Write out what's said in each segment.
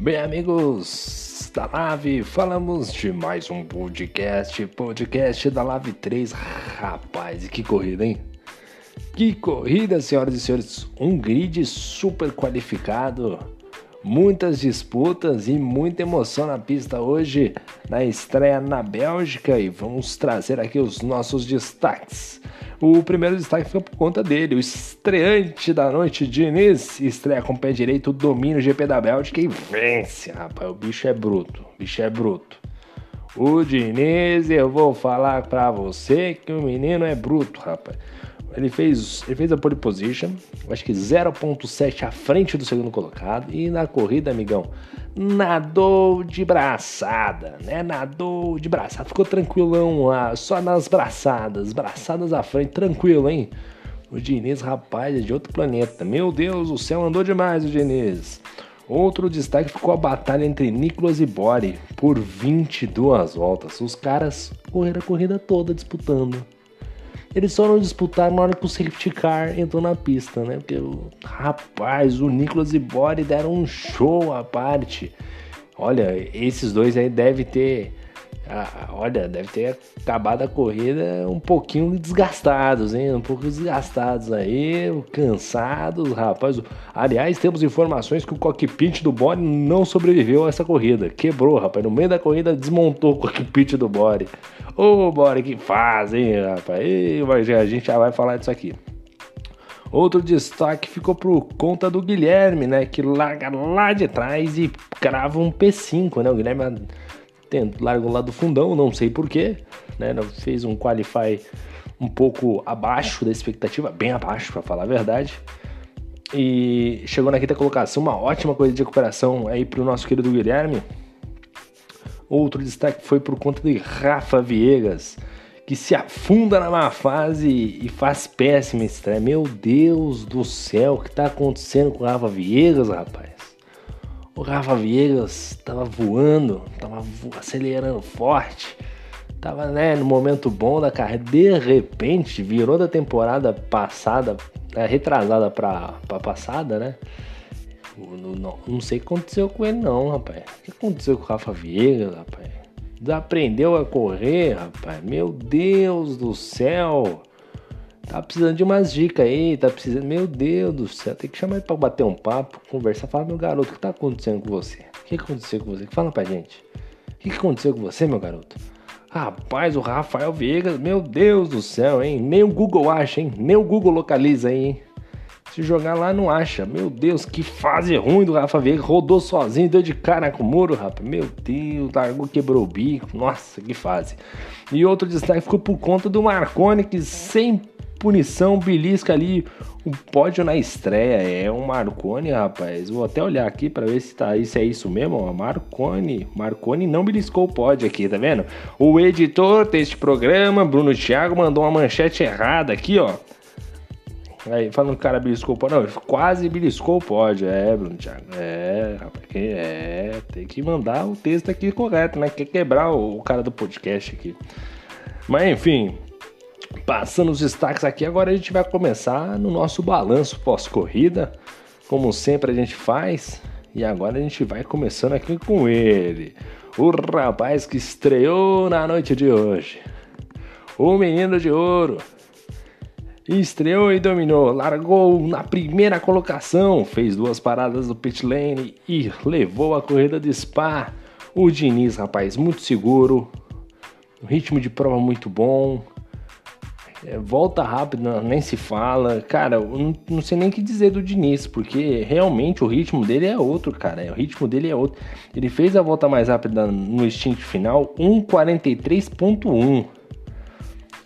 Bem, amigos da Live, falamos de mais um podcast, podcast da Live 3. Rapaz, e que corrida, hein? Que corrida, senhoras e senhores! Um grid super qualificado, muitas disputas e muita emoção na pista hoje, na estreia na Bélgica. E vamos trazer aqui os nossos destaques. O primeiro destaque fica por conta dele, o estreante da noite, Diniz, estreia com o pé direito, domina o GP da Bélgica e vence, rapaz, o bicho é bruto, o bicho é bruto. O Diniz, eu vou falar pra você que o menino é bruto, rapaz. Ele fez, ele fez a pole position, acho que 0.7 à frente do segundo colocado. E na corrida, amigão, nadou de braçada, né? Nadou de braçada. Ficou tranquilão lá, só nas braçadas. Braçadas à frente, tranquilo, hein? O Diniz, rapaz, é de outro planeta. Meu Deus, o céu andou demais, o Diniz. Outro destaque ficou a batalha entre Nicolas e Bore por 22 voltas. Os caras correram a corrida toda disputando. Eles só não disputaram na hora que o safety car entrou na pista, né? Porque, rapaz, o Nicolas e Bore deram um show à parte. Olha, esses dois aí devem ter ah, olha, deve ter acabado a corrida um pouquinho desgastados, hein? Um pouco desgastados aí, cansados, rapaz. Aliás, temos informações que o cockpit do Bore não sobreviveu a essa corrida. Quebrou, rapaz. No meio da corrida desmontou o cockpit do Bore. Ô, Bore, que faz, hein, rapaz? E, a gente já vai falar disso aqui. Outro destaque ficou por conta do Guilherme, né? Que larga lá de trás e crava um P5, né? O Guilherme largou lá do fundão, não sei porquê, né? Fez um qualify um pouco abaixo da expectativa, bem abaixo, para falar a verdade. E chegou na quinta colocação, uma ótima coisa de recuperação aí para o nosso querido Guilherme. Outro destaque foi por conta de Rafa Viegas, que se afunda na má fase e faz péssima estreia. Meu Deus do céu, o que está acontecendo com o Rafa Viegas, rapaz? O Rafa Viegas estava voando, estava acelerando forte, estava né, no momento bom da carreira. De repente, virou da temporada passada, é, retrasada para passada, né? Não, não, sei o que aconteceu com ele, não, rapaz. O que aconteceu com o Rafa Viegas, rapaz? Desaprendeu a correr, rapaz. Meu Deus do céu. Tá precisando de umas dicas aí, tá precisando. Meu Deus do céu, tem que chamar ele pra bater um papo, conversar. Fala, meu garoto, o que tá acontecendo com você? O que aconteceu com você? Fala pra gente. O que aconteceu com você, meu garoto? Rapaz, o Rafael Viegas, meu Deus do céu, hein? Nem o Google acha, hein? Nem o Google localiza aí, hein? Se jogar lá, não acha. Meu Deus, que fase ruim do Rafa Veiga. Rodou sozinho, deu de cara com o muro, rapaz. Meu Deus, largou, quebrou o bico. Nossa, que fase. E outro destaque ficou por conta do Marconi, que sem punição, belisca ali um pódio na estreia. É um Marconi, rapaz. Vou até olhar aqui para ver se, tá, se é isso mesmo. Marconi. Marconi não beliscou o pódio aqui, tá vendo? O editor deste programa, Bruno Thiago, mandou uma manchete errada aqui, ó. Aí, falando que o cara beliscou o pódio. Não, quase beliscou o pódio. É, Bruno Thiago. É, rapaz. É, tem que mandar o texto aqui correto, né? Quer quebrar o, o cara do podcast aqui. Mas enfim, Passando os destaques aqui, agora a gente vai começar no nosso balanço pós-corrida, como sempre a gente faz. E agora a gente vai começando aqui com ele, o rapaz que estreou na noite de hoje, o menino de ouro. Estreou e dominou, largou na primeira colocação, fez duas paradas do pit lane e levou a corrida de Spa. O Diniz, rapaz, muito seguro, ritmo de prova muito bom, volta rápido, nem se fala. Cara, eu não, não, sei nem o que dizer do Diniz, porque realmente o ritmo dele é outro, cara. O ritmo dele é outro. Ele fez a volta mais rápida no instinto final, 1,43,1.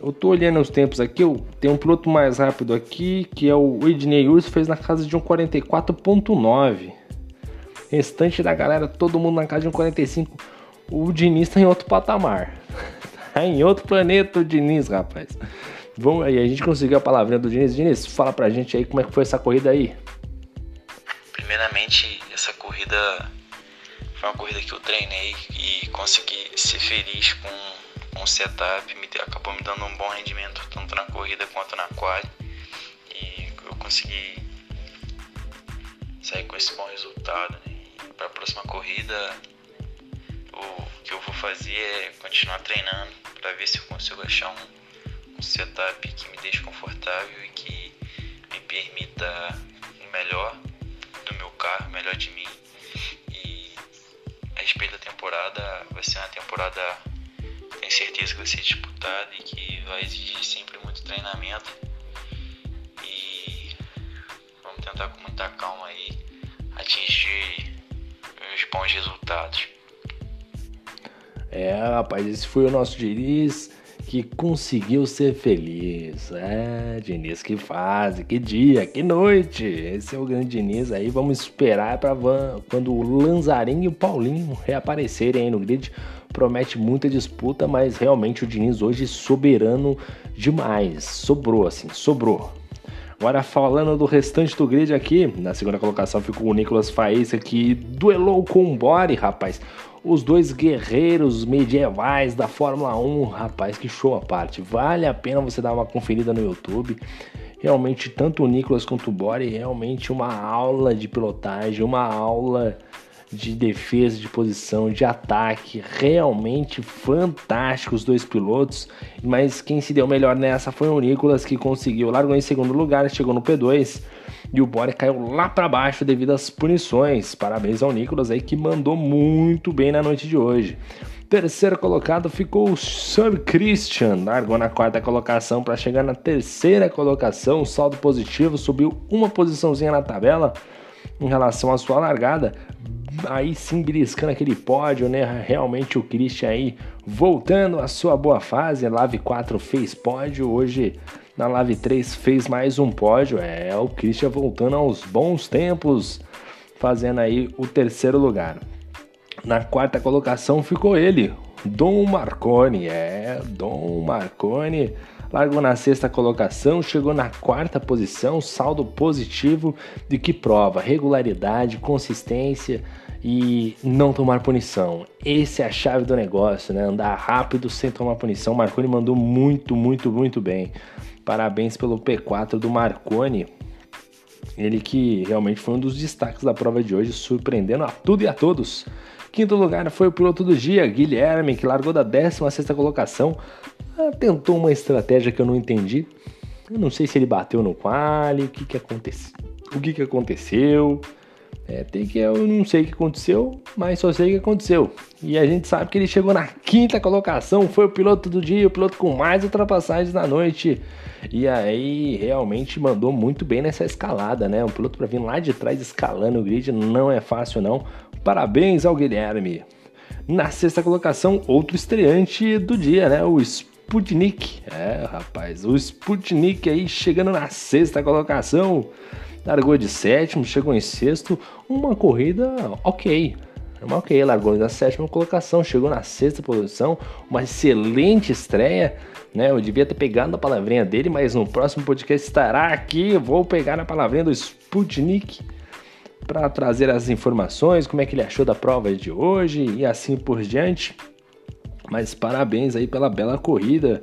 Eu tô olhando os tempos aqui, eu tenho um piloto mais rápido aqui, que é o Ednei Urso, fez na casa de 1,44,9. Restante da galera, todo mundo na casa de 1,45. O Diniz tá em outro patamar. tá em outro planeta o Diniz, rapaz. Vamos aí, a gente conseguiu a palavrinha do Diniz. Diniz, fala pra gente aí como é que foi essa corrida aí. Primeiramente, essa corrida foi uma corrida que eu treinei e consegui ser feliz com, o setup. Me, acabou me dando um bom rendimento tanto na corrida quanto na quali. E eu consegui sair com esse bom resultado. Né? Para próxima corrida, o que eu vou fazer é continuar treinando para ver se eu consigo achar um, um setup que me deixe confortável e que me permita o melhor do meu carro, o melhor de mim. E a respeito da temporada, vai ser uma temporada, tenho certeza que vai ser disputada e que vai exigir sempre muito treinamento. E vamos tentar com muita calma aí atingir os bons resultados. É, rapaz, esse foi o nosso Diniz que conseguiu ser feliz. É, Diniz, que fase, que dia, que noite. Esse é o grande Diniz aí. Vamos esperar para quando o Lanzarinho e o Paulinho reaparecerem aí no grid. Promete muita disputa, mas realmente o Diniz hoje soberano demais. Sobrou assim, sobrou. Agora falando do restante do grid aqui, na segunda colocação ficou o Nicolas Faísca que duelou com o Bore, rapaz os dois guerreiros medievais da Fórmula 1, rapaz, que show a parte. Vale a pena você dar uma conferida no YouTube. Realmente, tanto o Nicolas quanto o Bore, realmente uma aula de pilotagem, uma aula de defesa, de posição, de ataque, realmente fantástico os dois pilotos, mas quem se deu melhor nessa foi o Nicolas que conseguiu, largou em segundo lugar, chegou no P2 e o Bore caiu lá para baixo devido às punições. Parabéns ao Nicolas aí que mandou muito bem na noite de hoje. Terceiro colocado ficou o Sir Christian, largou na quarta colocação para chegar na terceira colocação, saldo positivo, subiu uma posiçãozinha na tabela em relação à sua largada. Aí sim beliscando aquele pódio, né? Realmente o Christian aí voltando à sua boa fase. Lave 4 fez pódio, hoje na Live 3 fez mais um pódio. É o Christian voltando aos bons tempos, fazendo aí o terceiro lugar. Na quarta colocação ficou ele, Dom Marconi. É, Dom Marconi largou na sexta colocação, chegou na quarta posição, saldo positivo de que prova regularidade, consistência e não tomar punição. Esse é a chave do negócio, né? Andar rápido sem tomar punição. Marconi mandou muito, muito, muito bem. Parabéns pelo P4 do Marconi. Ele que realmente foi um dos destaques da prova de hoje, surpreendendo a tudo e a todos. Quinto lugar foi o piloto do dia, Guilherme, que largou da 16 colocação. Ah, tentou uma estratégia que eu não entendi. Eu não sei se ele bateu no quali, o que, que aconteceu. O que, que aconteceu? É, tem que eu não sei o que aconteceu, mas só sei o que aconteceu. E a gente sabe que ele chegou na quinta colocação, foi o piloto do dia, o piloto com mais ultrapassagens na noite. E aí realmente mandou muito bem nessa escalada, né? Um piloto para vir lá de trás escalando o grid não é fácil não. Parabéns ao Guilherme. Na sexta colocação, outro estreante do dia, né? O Sputnik. É, rapaz, o Sputnik aí chegando na sexta colocação. Largou de sétimo, chegou em sexto. Uma corrida ok. Uma ok, largou na sétima colocação, chegou na sexta posição. Uma excelente estreia né? Eu devia ter pegado a palavrinha dele, mas no próximo podcast estará aqui. Vou pegar a palavrinha do Sputnik para trazer as informações, como é que ele achou da prova de hoje e assim por diante. Mas parabéns aí pela bela corrida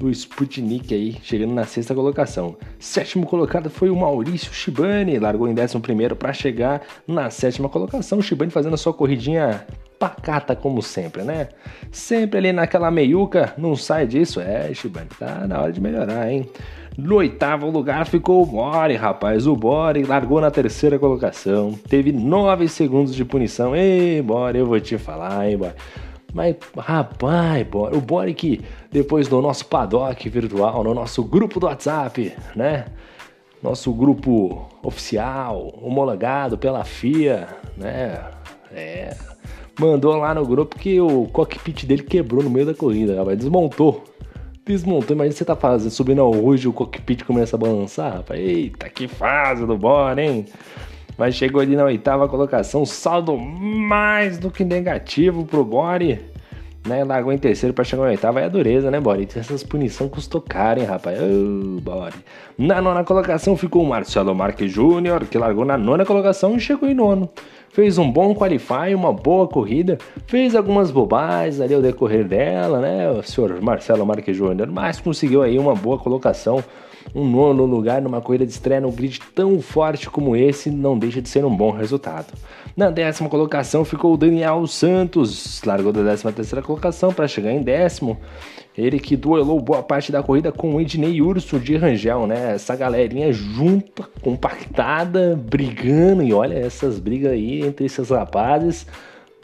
do Sputnik aí, chegando na sexta colocação. Sétimo colocado foi o Maurício Shibani, largou em décimo primeiro para chegar na sétima colocação. O Shibani fazendo a sua corridinha pacata como sempre, né? Sempre ali naquela meiuca, não sai disso. É, Shibani, tá na hora de melhorar, hein? No oitavo lugar ficou o Bore, rapaz. O Bore largou na terceira colocação. Teve nove segundos de punição. Ei, Bore, eu vou te falar, hein, Bore. Mas, rapaz, Bore, o Bore que depois do nosso paddock virtual, no nosso grupo do WhatsApp, né? Nosso grupo oficial, homologado pela FIA, né? É, mandou lá no grupo que o cockpit dele quebrou no meio da corrida, rapaz. Desmontou. Desmontou. Imagina você tá fazendo, subindo ao rujo o cockpit começa a balançar, rapaz. Eita, que fase do Bora, hein? Mas chegou ali na oitava colocação, saldo mais do que negativo pro Bore. Né, largou em terceiro para chegar na oitava, é a dureza, né, Bore? Essas punições custou caro, hein, rapaz? Oh, Bore. Na nona colocação ficou o Marcelo Marques Júnior, que largou na nona colocação e chegou em nono fez um bom qualify, uma boa corrida, fez algumas bobagens ali ao decorrer dela, né, o senhor Marcelo Marques Júnior, mas conseguiu aí uma boa colocação um nono lugar numa corrida de estreia no grid tão forte como esse não deixa de ser um bom resultado. Na décima colocação ficou o Daniel Santos, largou da décima terceira colocação para chegar em décimo. Ele que duelou boa parte da corrida com o Ednei Urso de Rangel, né? Essa galerinha junta, compactada, brigando. E olha essas brigas aí entre esses rapazes.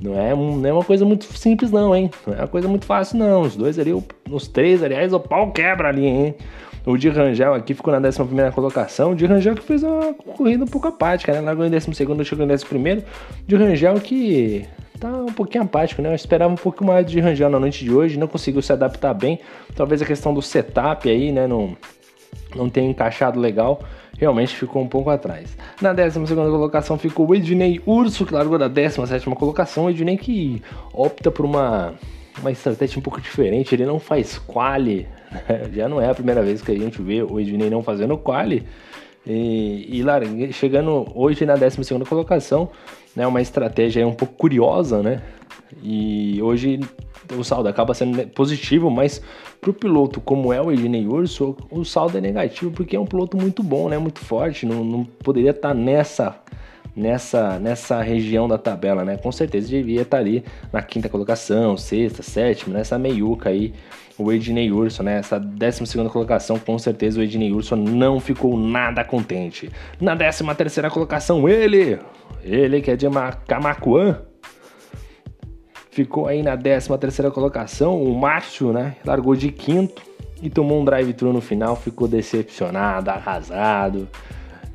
Não é, não é uma coisa muito simples, não, hein? Não é uma coisa muito fácil, não. Os dois ali, os três, aliás, o pau quebra ali, hein? O de Rangel aqui ficou na 11 colocação. O de Rangel que fez uma corrida um pouco apática, né? Largou em 12, chegou em 11. De Rangel que tá um pouquinho apático, né? Eu esperava um pouco mais de Rangel na noite de hoje, não conseguiu se adaptar bem. Talvez a questão do setup aí, né? Não, não tenha encaixado legal. Realmente ficou um pouco atrás. Na 12 colocação ficou o Ednei Urso, que largou da 17 colocação. O Ednei que opta por uma, uma estratégia um pouco diferente. Ele não faz quali. Já não é a primeira vez que a gente vê o Ednei não fazendo quali. E, e chegando hoje na 12 colocação, né, uma estratégia um pouco curiosa, né? E hoje o saldo acaba sendo positivo, mas para o piloto como é o Ednei Urso, o saldo é negativo porque é um piloto muito bom, né? Muito forte, não, não poderia estar tá nessa nessa nessa região da tabela, né? Com certeza devia estar tá ali na quinta colocação, sexta, sétima, nessa meiuca aí o Ednei Urso, né? Essa 12 colocação, com certeza o Ednei Urso não ficou nada contente. Na 13 terceira colocação, ele, ele que é de Camacuã, ficou aí na 13 terceira colocação. O Márcio, né? Largou de quinto e tomou um drive-thru no final, ficou decepcionado, arrasado.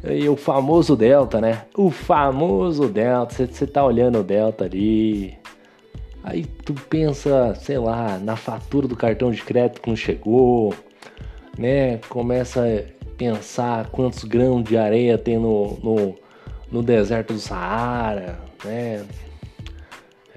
E o famoso Delta, né? O famoso Delta. Você tá olhando o Delta ali. Aí tu pensa, sei lá, na fatura do cartão de crédito que não chegou, né? Começa a pensar quantos grãos de areia tem no, no, no deserto do Saara, né?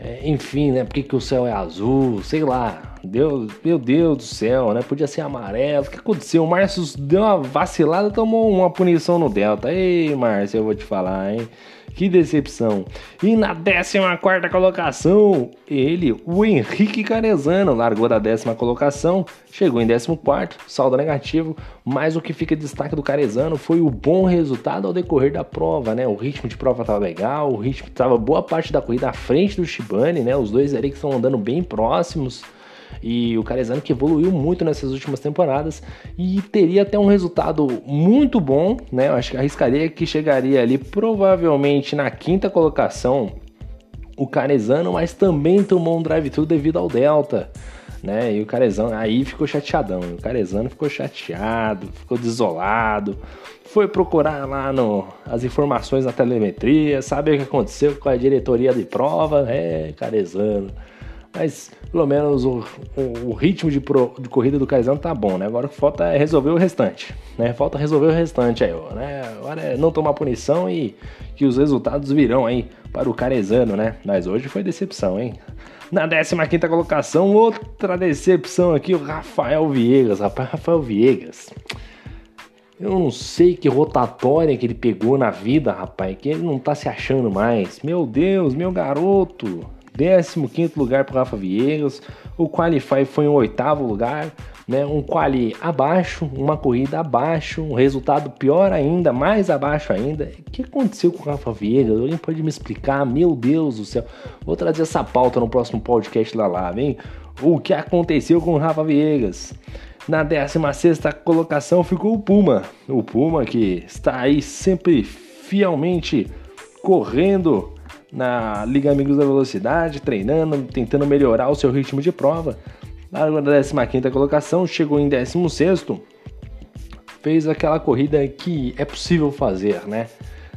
É, enfim, né? Por que, que o céu é azul? Sei lá. Deus, meu Deus do céu, né? Podia ser amarelo. O que aconteceu? O Márcio deu uma vacilada tomou uma punição no Delta. Ei, Márcio, eu vou te falar, hein? Que decepção. E na 14 colocação, ele, o Henrique Carezano, largou da décima colocação, chegou em 14, saldo negativo, mas o que fica de destaque do Carezano foi o bom resultado ao decorrer da prova, né? O ritmo de prova estava legal, o ritmo estava boa parte da corrida à frente do Shibane, né? Os dois ali que estão andando bem próximos. E o Carezano que evoluiu muito nessas últimas temporadas e teria até um resultado muito bom, né? Eu acho que arriscaria que chegaria ali provavelmente na quinta colocação o Carezano, mas também tomou um drive-thru devido ao Delta. Né? E o Carezano aí ficou chateadão. O Carezano ficou chateado, ficou desolado, foi procurar lá no, as informações na telemetria, sabe o que aconteceu com a diretoria de prova. É, Carezano mas pelo menos o, o, o ritmo de, pro, de, corrida do Caizano tá bom, né? Agora falta é resolver o restante, né? Falta resolver o restante aí, ó, né? Agora é não tomar punição e que os resultados virão aí para o Carezano, né? Mas hoje foi decepção, hein? Na 15 colocação, outra decepção aqui, o Rafael Viegas. Rapaz, Rafael Viegas. Eu não sei que rotatória que ele pegou na vida, rapaz, que ele não tá se achando mais. Meu Deus, meu garoto. 15 lugar para Rafa Viegas. O Qualify foi em oitavo lugar, né? Um quali abaixo, uma corrida abaixo, um resultado pior ainda, mais abaixo ainda. O que aconteceu com o Rafa Viegas? Alguém pode me explicar? Meu Deus do céu. Vou trazer essa pauta no próximo podcast lá lá, vem. O que aconteceu com o Rafa Viegas? Na 16 colocação ficou o Puma. O Puma que está aí sempre fielmente correndo na Liga Amigos da Velocidade, treinando, tentando melhorar o seu ritmo de prova. Na 15 colocação, chegou em 16, fez aquela corrida que é possível fazer, né?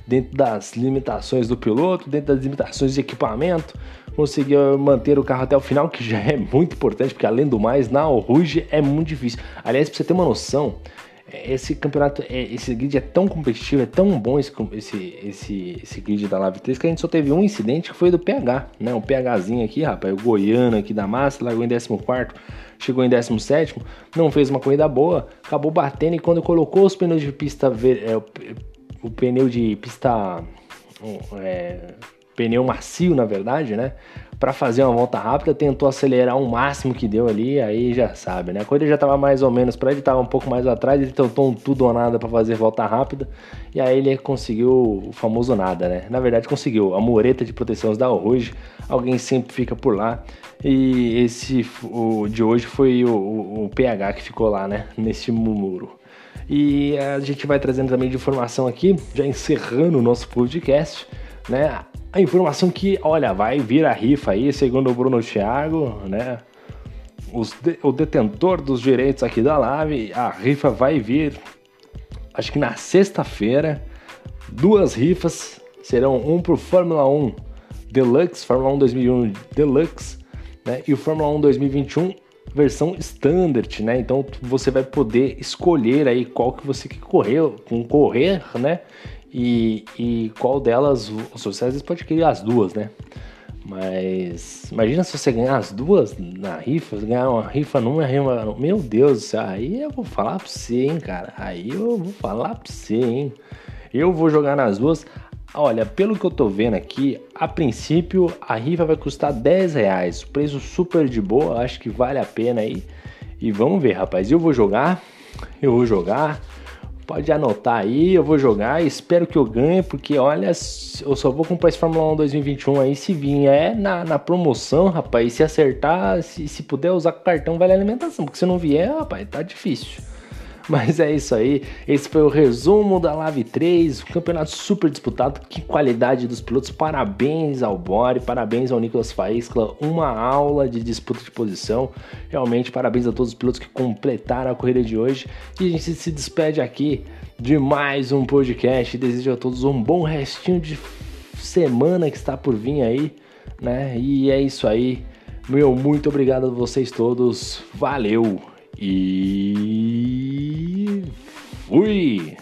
Dentro das limitações do piloto, dentro das limitações de equipamento, conseguiu manter o carro até o final, que já é muito importante, porque além do mais, na Rouge é muito difícil. Aliás, pra você ter uma noção, esse campeonato, é, esse grid é tão competitivo, é tão bom esse, esse, esse, esse grid da Live 3 que a gente só teve um incidente que foi do PH, né? O PHzinho aqui, rapaz, o Goiano aqui da massa, largou em 14, chegou em 17, não fez uma corrida boa, acabou batendo e quando colocou os pneus de pista, é, o, o pneu de pista. É, pneu macio, na verdade, né? Para fazer uma volta rápida, tentou acelerar o máximo que deu ali, aí já sabe, né? A corrida já estava mais ou menos para ele, estava um pouco mais atrás, ele tentou um tudo ou nada para fazer volta rápida, e aí ele conseguiu o famoso nada, né? Na verdade conseguiu a mureta de proteção da hoje, alguém sempre fica por lá, e esse o de hoje foi o, o, o PH que ficou lá, né? Nesse muro. E a gente vai trazendo também de informação aqui, já encerrando o nosso podcast, né? A informação que, olha, vai vir a rifa aí, segundo o Bruno Thiago, né? De, o detentor dos direitos aqui da Live, a rifa vai vir, acho que na sexta-feira, duas rifas serão um pro Fórmula 1 Deluxe, Fórmula 1 2001 Deluxe, né? E o Fórmula 1 2021 versão standard, né? Então você vai poder escolher aí qual que você quer correr, concorrer, né? E, e qual delas, você às vezes pode querer as duas, né? Mas imagina se você ganhar as duas na rifa, ganhar uma rifa numa rifa. Meu Deus, aí eu vou falar pra você, hein, cara. Aí eu vou falar pra você, hein. Eu vou jogar nas duas. Olha, pelo que eu tô vendo aqui, a princípio a rifa vai custar 10 reais. Preço super de boa, acho que vale a pena aí. E vamos ver, rapaz. Eu vou jogar, eu vou jogar. Pode anotar aí, eu vou jogar. Espero que eu ganhe, porque olha, eu só vou comprar esse Fórmula 1 2021 aí se vir é na, na promoção, rapaz. Se acertar, se, se puder usar cartão, vale alimentação. Porque se não vier, rapaz, tá difícil. Mas é isso aí. Esse foi o resumo da Live 3. Um campeonato super disputado. Que qualidade dos pilotos. Parabéns ao Bore, parabéns ao Nicolas Faíscla. Uma aula de disputa de posição. Realmente, parabéns a todos os pilotos que completaram a corrida de hoje. E a gente se despede aqui de mais um podcast. Desejo a todos um bom restinho de semana que está por vir aí, né? E é isso aí. Meu, muito obrigado a vocês todos. Valeu! E fui!